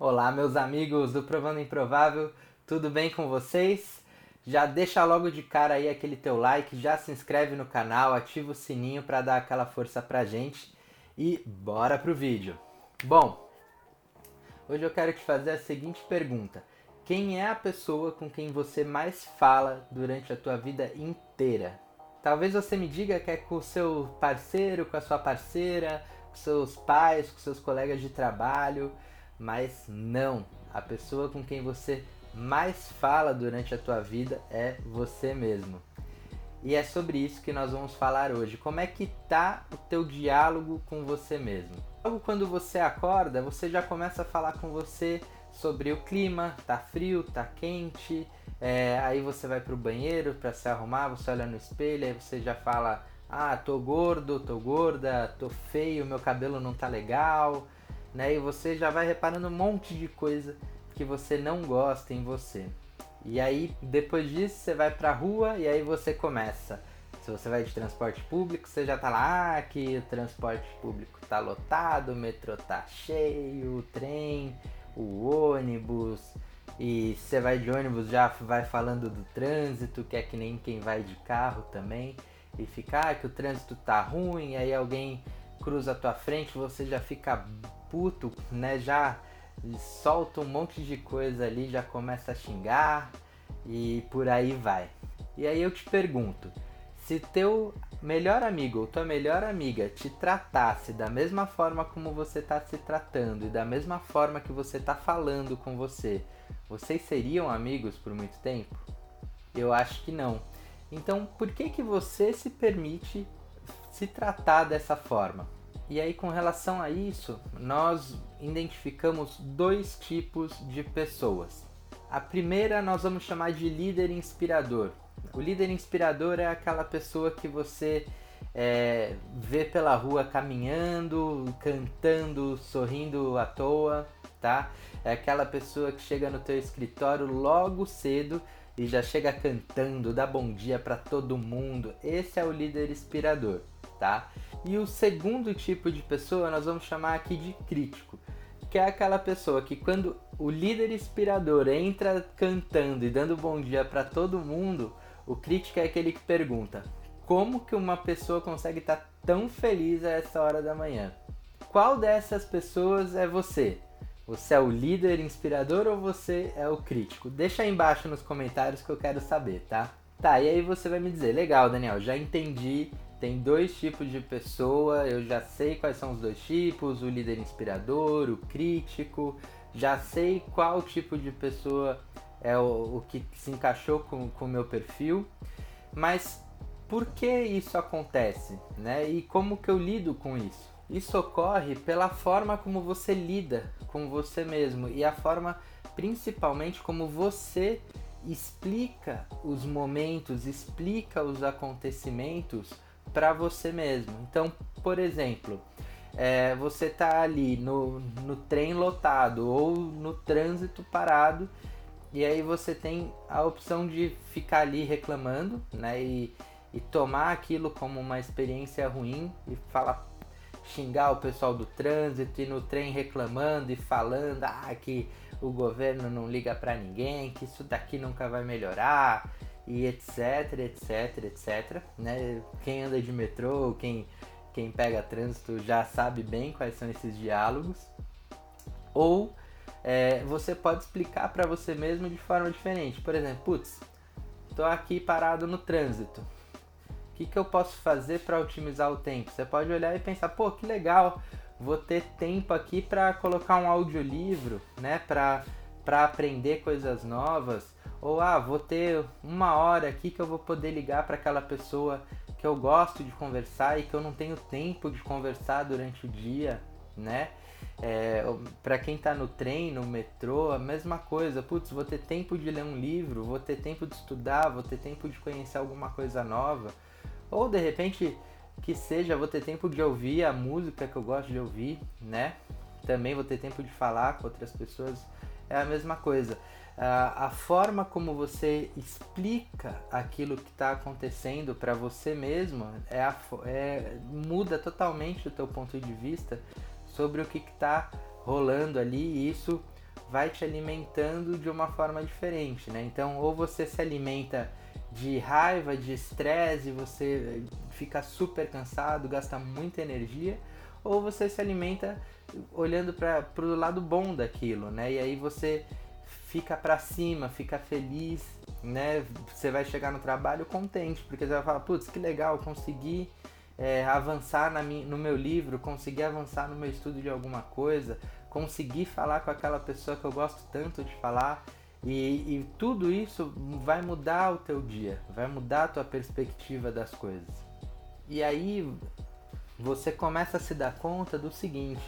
Olá, meus amigos do Provando Improvável, tudo bem com vocês? Já deixa logo de cara aí aquele teu like, já se inscreve no canal, ativa o sininho para dar aquela força pra gente e bora pro vídeo. Bom, hoje eu quero te fazer a seguinte pergunta: quem é a pessoa com quem você mais fala durante a tua vida inteira? Talvez você me diga que é com o seu parceiro, com a sua parceira, com seus pais, com seus colegas de trabalho, mas não. A pessoa com quem você mais fala durante a tua vida é você mesmo. E é sobre isso que nós vamos falar hoje. Como é que tá o teu diálogo com você mesmo? Logo quando você acorda, você já começa a falar com você sobre o clima, tá frio, tá quente, é, aí você vai pro banheiro para se arrumar, você olha no espelho, aí você já fala, ah, tô gordo, tô gorda, tô feio, meu cabelo não tá legal, né? E você já vai reparando um monte de coisa que você não gosta em você. E aí, depois disso, você vai pra rua e aí você começa. Se você vai de transporte público, você já tá lá, ah, que o transporte público tá lotado, o metrô tá cheio, o trem, o ônibus, e você vai de ônibus já vai falando do trânsito, que é que nem quem vai de carro também, e ficar ah, que o trânsito tá ruim, aí alguém cruza a tua frente, você já fica puto, né? Já solta um monte de coisa ali, já começa a xingar e por aí vai. E aí eu te pergunto, se teu melhor amigo ou tua melhor amiga te tratasse da mesma forma como você está se tratando e da mesma forma que você está falando com você, vocês seriam amigos por muito tempo? Eu acho que não. Então, por que que você se permite se tratar dessa forma? E aí, com relação a isso, nós identificamos dois tipos de pessoas. A primeira nós vamos chamar de líder inspirador. O líder inspirador é aquela pessoa que você é, vê pela rua caminhando, cantando, sorrindo à toa, tá? É aquela pessoa que chega no teu escritório logo cedo e já chega cantando, dá bom dia para todo mundo. Esse é o líder inspirador, tá? E o segundo tipo de pessoa nós vamos chamar aqui de crítico, que é aquela pessoa que quando o líder inspirador entra cantando e dando bom dia para todo mundo, o crítico é aquele que pergunta: como que uma pessoa consegue estar tá tão feliz a essa hora da manhã? Qual dessas pessoas é você? Você é o líder inspirador ou você é o crítico? Deixa aí embaixo nos comentários que eu quero saber, tá? Tá, e aí você vai me dizer, legal, Daniel, já entendi tem dois tipos de pessoa, eu já sei quais são os dois tipos, o líder inspirador, o crítico, já sei qual tipo de pessoa é o, o que se encaixou com o meu perfil, mas por que isso acontece, né? E como que eu lido com isso? Isso ocorre pela forma como você lida com você mesmo e a forma principalmente como você explica os momentos, explica os acontecimentos para você mesmo. Então, por exemplo, é, você tá ali no, no trem lotado ou no trânsito parado e aí você tem a opção de ficar ali reclamando, né? E, e tomar aquilo como uma experiência ruim e falar xingar o pessoal do trânsito e no trem reclamando e falando ah, que o governo não liga para ninguém, que isso daqui nunca vai melhorar, e etc, etc, etc. Né? Quem anda de metrô, quem, quem pega trânsito já sabe bem quais são esses diálogos. Ou é, você pode explicar para você mesmo de forma diferente. Por exemplo, putz, tô aqui parado no trânsito. O que, que eu posso fazer para otimizar o tempo? Você pode olhar e pensar, pô, que legal, vou ter tempo aqui para colocar um audiolivro, né, para aprender coisas novas ou ah, vou ter uma hora aqui que eu vou poder ligar para aquela pessoa que eu gosto de conversar e que eu não tenho tempo de conversar durante o dia, né? É, para quem está no trem, no metrô, a mesma coisa. Putz, vou ter tempo de ler um livro, vou ter tempo de estudar, vou ter tempo de conhecer alguma coisa nova. Ou de repente, que seja, vou ter tempo de ouvir a música que eu gosto de ouvir, né? Também vou ter tempo de falar com outras pessoas. É a mesma coisa a forma como você explica aquilo que está acontecendo para você mesmo é, a, é, muda totalmente o teu ponto de vista sobre o que está rolando ali e isso vai te alimentando de uma forma diferente, né? Então, ou você se alimenta de raiva, de estresse, você fica super cansado, gasta muita energia, ou você se alimenta olhando para o lado bom daquilo, né? E aí você fica para cima, fica feliz, né? Você vai chegar no trabalho contente, porque você vai falar, putz, que legal, consegui é, avançar na minha, no meu livro, consegui avançar no meu estudo de alguma coisa, consegui falar com aquela pessoa que eu gosto tanto de falar. E, e tudo isso vai mudar o teu dia, vai mudar a tua perspectiva das coisas. E aí você começa a se dar conta do seguinte: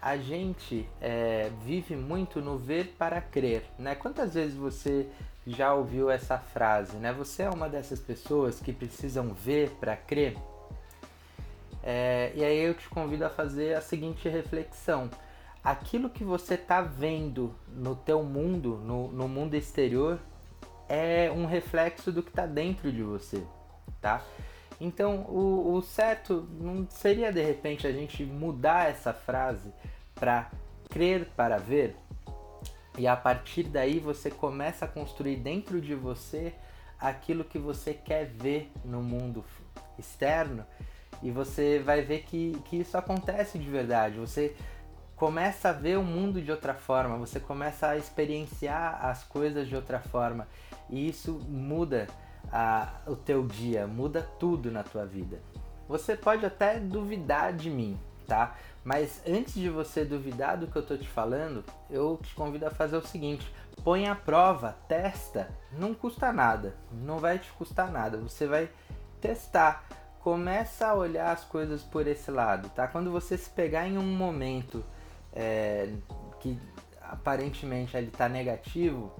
a gente é, vive muito no ver para crer, né? Quantas vezes você já ouviu essa frase, né? Você é uma dessas pessoas que precisam ver para crer? É, e aí eu te convido a fazer a seguinte reflexão: aquilo que você está vendo no teu mundo, no, no mundo exterior, é um reflexo do que está dentro de você, tá? Então o, o certo não seria de repente a gente mudar essa frase para crer para ver? E a partir daí você começa a construir dentro de você aquilo que você quer ver no mundo externo e você vai ver que, que isso acontece de verdade. Você começa a ver o mundo de outra forma, você começa a experienciar as coisas de outra forma e isso muda a, o teu dia, muda tudo na tua vida. Você pode até duvidar de mim, tá? Mas antes de você duvidar do que eu tô te falando, eu te convido a fazer o seguinte: põe à prova, testa, não custa nada, não vai te custar nada, você vai testar começa a olhar as coisas por esse lado, tá? Quando você se pegar em um momento é, que aparentemente ele está negativo,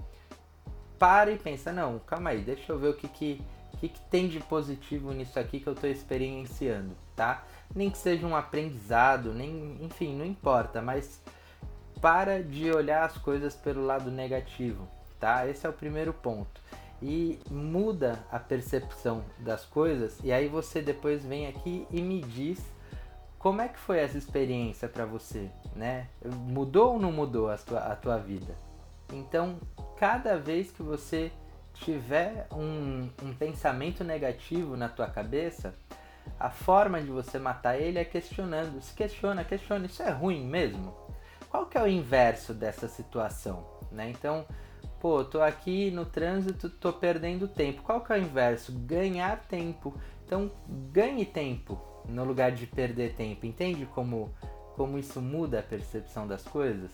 para e pensa, não, calma aí, deixa eu ver o que, que, que, que tem de positivo nisso aqui que eu estou experienciando, tá? Nem que seja um aprendizado, nem, enfim, não importa, mas para de olhar as coisas pelo lado negativo, tá? Esse é o primeiro ponto e muda a percepção das coisas e aí você depois vem aqui e me diz como é que foi essa experiência para você, né? Mudou ou não mudou a tua, a tua vida? Então, cada vez que você tiver um, um pensamento negativo na tua cabeça, a forma de você matar ele é questionando. Se questiona, questiona, isso é ruim mesmo? Qual que é o inverso dessa situação? Né? Então, pô, tô aqui no trânsito, tô perdendo tempo. Qual que é o inverso? Ganhar tempo. Então, ganhe tempo no lugar de perder tempo. Entende como, como isso muda a percepção das coisas?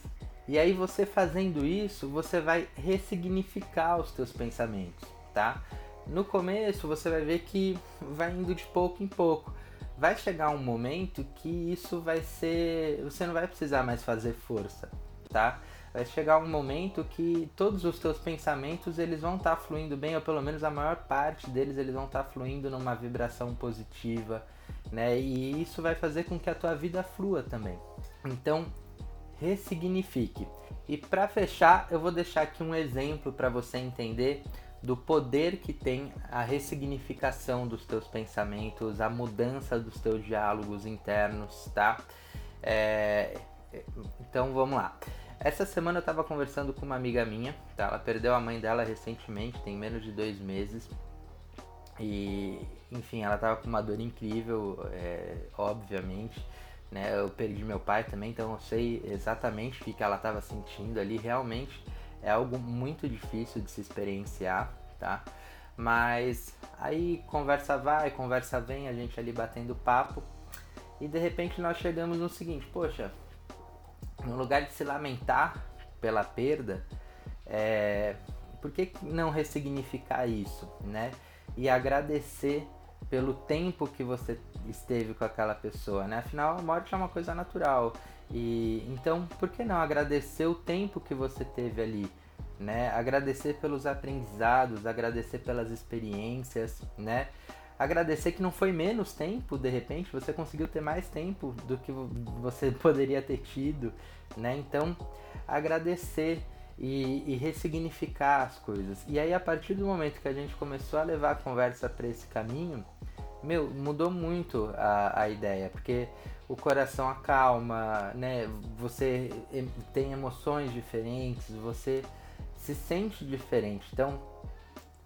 E aí você fazendo isso, você vai ressignificar os teus pensamentos, tá? No começo você vai ver que vai indo de pouco em pouco. Vai chegar um momento que isso vai ser, você não vai precisar mais fazer força, tá? vai chegar um momento que todos os teus pensamentos eles vão estar tá fluindo bem, ou pelo menos a maior parte deles eles vão estar tá fluindo numa vibração positiva, né? E isso vai fazer com que a tua vida flua também. Então, ressignifique. E para fechar, eu vou deixar aqui um exemplo para você entender do poder que tem a ressignificação dos teus pensamentos, a mudança dos teus diálogos internos, tá? É... Então vamos lá. Essa semana eu tava conversando com uma amiga minha, tá? Ela perdeu a mãe dela recentemente, tem menos de dois meses. E, enfim, ela tava com uma dor incrível, é, obviamente. Né? Eu perdi meu pai também, então eu sei exatamente o que, ela tava sentindo ali. Realmente é algo muito difícil de se experienciar, tá? Mas aí conversa vai, conversa vem, a gente ali batendo papo. E de repente nós chegamos no seguinte, poxa, no lugar de se lamentar pela perda, é, por que não ressignificar isso, né? E agradecer pelo tempo que você esteve com aquela pessoa, né? Afinal, a morte é uma coisa natural. E então, por que não agradecer o tempo que você teve ali, né? Agradecer pelos aprendizados, agradecer pelas experiências, né? agradecer que não foi menos tempo, de repente, você conseguiu ter mais tempo do que você poderia ter tido, né? Então, agradecer e, e ressignificar as coisas. E aí, a partir do momento que a gente começou a levar a conversa para esse caminho, meu, mudou muito a, a ideia, porque o coração acalma, né? Você tem emoções diferentes, você se sente diferente. Então,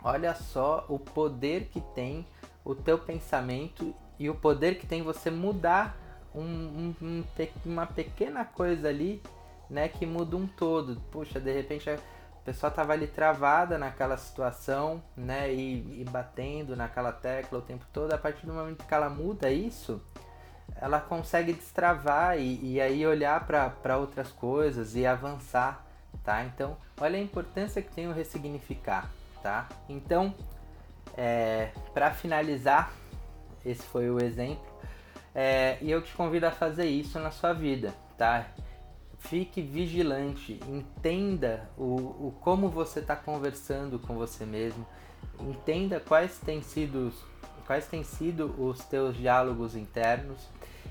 olha só o poder que tem o teu pensamento e o poder que tem você mudar um, um, um, uma pequena coisa ali, né, que muda um todo. Puxa, de repente a pessoa tava ali travada naquela situação, né, e, e batendo naquela tecla o tempo todo. A partir do momento que ela muda isso, ela consegue destravar e, e aí olhar para outras coisas e avançar, tá? Então, olha a importância que tem o ressignificar, tá? Então, é, para finalizar, esse foi o exemplo, é, e eu te convido a fazer isso na sua vida, tá? Fique vigilante, entenda o, o como você está conversando com você mesmo, entenda quais têm sido quais têm sido os teus diálogos internos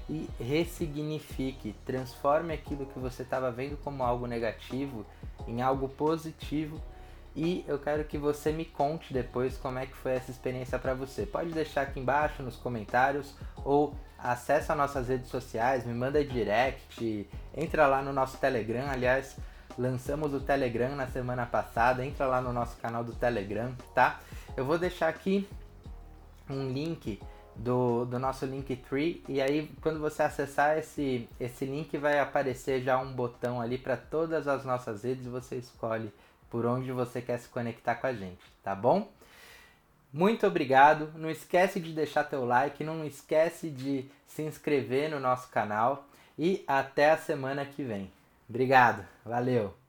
e ressignifique, transforme aquilo que você estava vendo como algo negativo em algo positivo e eu quero que você me conte depois como é que foi essa experiência para você. Pode deixar aqui embaixo nos comentários ou acesse as nossas redes sociais, me manda direct, entra lá no nosso Telegram, aliás, lançamos o Telegram na semana passada, entra lá no nosso canal do Telegram, tá? Eu vou deixar aqui um link do, do nosso Linktree e aí quando você acessar esse, esse link vai aparecer já um botão ali para todas as nossas redes, você escolhe por onde você quer se conectar com a gente, tá bom? Muito obrigado. Não esquece de deixar teu like, não esquece de se inscrever no nosso canal e até a semana que vem. Obrigado. Valeu.